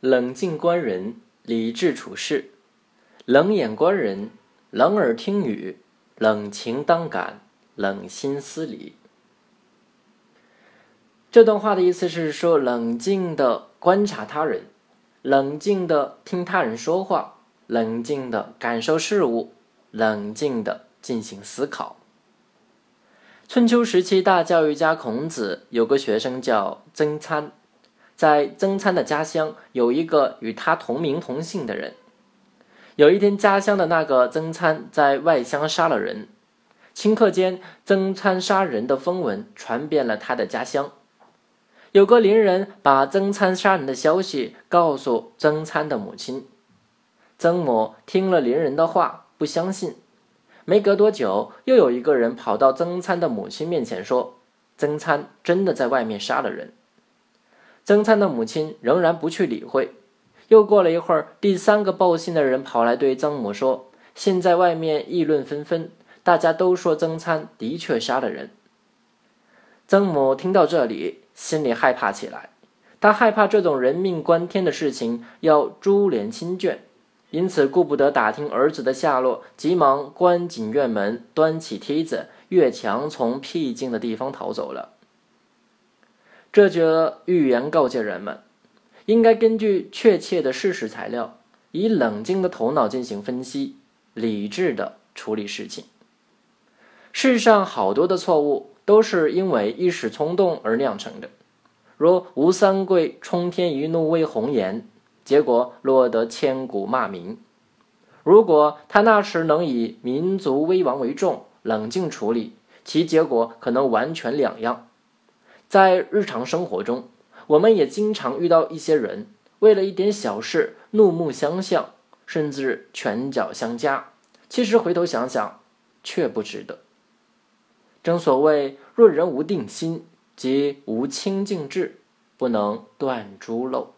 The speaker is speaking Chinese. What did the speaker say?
冷静观人，理智处事；冷眼观人，冷耳听语，冷情当感，冷心思理。这段话的意思是说，冷静的观察他人，冷静的听他人说话，冷静的感受事物，冷静的进行思考。春秋时期，大教育家孔子有个学生叫曾参。在曾参的家乡，有一个与他同名同姓的人。有一天，家乡的那个曾参在外乡杀了人，顷刻间，曾参杀人的风闻传遍了他的家乡。有个邻人把曾参杀人的消息告诉曾参的母亲，曾母听了邻人的话，不相信。没隔多久，又有一个人跑到曾参的母亲面前说：“曾参真的在外面杀了人。”曾参的母亲仍然不去理会。又过了一会儿，第三个报信的人跑来对曾母说：“现在外面议论纷纷，大家都说曾参的确杀了人。”曾母听到这里，心里害怕起来。他害怕这种人命关天的事情要株连亲眷，因此顾不得打听儿子的下落，急忙关紧院门，端起梯子，越墙，从僻静的地方逃走了。这则寓言告诫人们，应该根据确切的事实材料，以冷静的头脑进行分析，理智的处理事情。世上好多的错误都是因为一时冲动而酿成的，如吴三桂冲天一怒为红颜，结果落得千古骂名。如果他那时能以民族危亡为重，冷静处理，其结果可能完全两样。在日常生活中，我们也经常遇到一些人，为了一点小事怒目相向，甚至拳脚相加。其实回头想想，却不值得。正所谓，若人无定心，即无清净志，不能断诸漏。